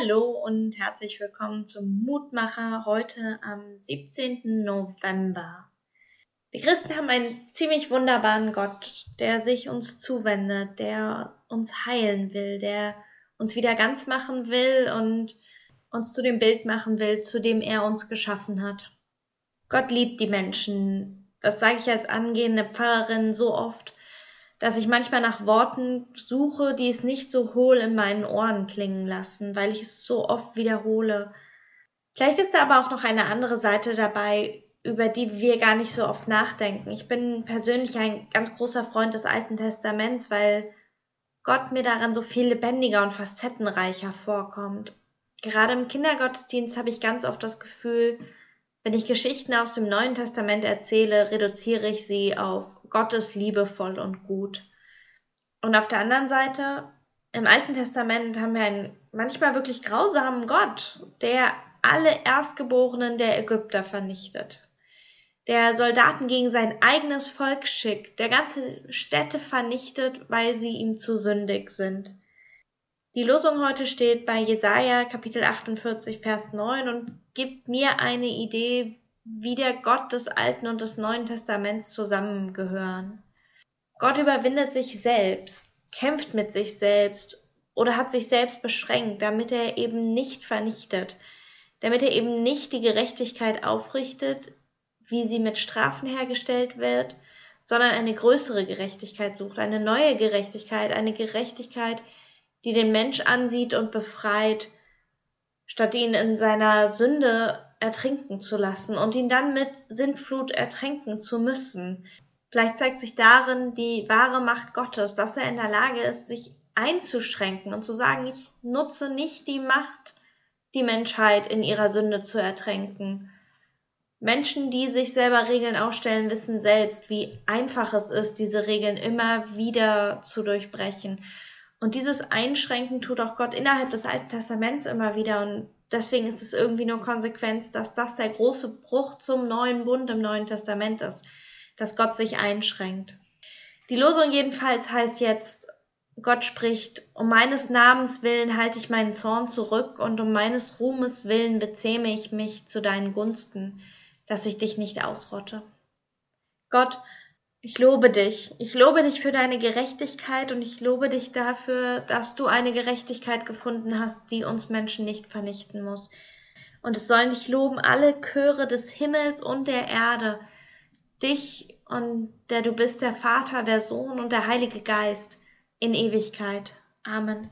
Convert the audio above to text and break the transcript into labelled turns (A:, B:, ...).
A: Hallo und herzlich willkommen zum Mutmacher heute am 17. November. Wir Christen haben einen ziemlich wunderbaren Gott, der sich uns zuwendet, der uns heilen will, der uns wieder ganz machen will und uns zu dem Bild machen will, zu dem er uns geschaffen hat. Gott liebt die Menschen. Das sage ich als angehende Pfarrerin so oft dass ich manchmal nach Worten suche, die es nicht so hohl in meinen Ohren klingen lassen, weil ich es so oft wiederhole. Vielleicht ist da aber auch noch eine andere Seite dabei, über die wir gar nicht so oft nachdenken. Ich bin persönlich ein ganz großer Freund des Alten Testaments, weil Gott mir daran so viel lebendiger und facettenreicher vorkommt. Gerade im Kindergottesdienst habe ich ganz oft das Gefühl, wenn ich Geschichten aus dem Neuen Testament erzähle, reduziere ich sie auf Gott ist liebevoll und gut. Und auf der anderen Seite, im Alten Testament haben wir einen manchmal wirklich grausamen Gott, der alle Erstgeborenen der Ägypter vernichtet, der Soldaten gegen sein eigenes Volk schickt, der ganze Städte vernichtet, weil sie ihm zu sündig sind. Die Losung heute steht bei Jesaja Kapitel 48 Vers 9 und gibt mir eine Idee, wie der Gott des Alten und des Neuen Testaments zusammengehören. Gott überwindet sich selbst, kämpft mit sich selbst oder hat sich selbst beschränkt, damit er eben nicht vernichtet, damit er eben nicht die Gerechtigkeit aufrichtet, wie sie mit Strafen hergestellt wird, sondern eine größere Gerechtigkeit sucht, eine neue Gerechtigkeit, eine Gerechtigkeit, die den Mensch ansieht und befreit, statt ihn in seiner Sünde ertrinken zu lassen und ihn dann mit Sintflut ertränken zu müssen. Vielleicht zeigt sich darin die wahre Macht Gottes, dass er in der Lage ist, sich einzuschränken und zu sagen, ich nutze nicht die Macht, die Menschheit in ihrer Sünde zu ertränken. Menschen, die sich selber Regeln aufstellen, wissen selbst, wie einfach es ist, diese Regeln immer wieder zu durchbrechen. Und dieses Einschränken tut auch Gott innerhalb des Alten Testaments immer wieder. Und deswegen ist es irgendwie nur Konsequenz, dass das der große Bruch zum neuen Bund im Neuen Testament ist, dass Gott sich einschränkt. Die Losung jedenfalls heißt jetzt, Gott spricht, um meines Namens willen halte ich meinen Zorn zurück und um meines Ruhmes willen bezähme ich mich zu deinen Gunsten, dass ich dich nicht ausrotte. Gott, ich lobe dich. Ich lobe dich für deine Gerechtigkeit und ich lobe dich dafür, dass du eine Gerechtigkeit gefunden hast, die uns Menschen nicht vernichten muss. Und es sollen dich loben alle Chöre des Himmels und der Erde, dich und der du bist, der Vater, der Sohn und der Heilige Geist in Ewigkeit. Amen.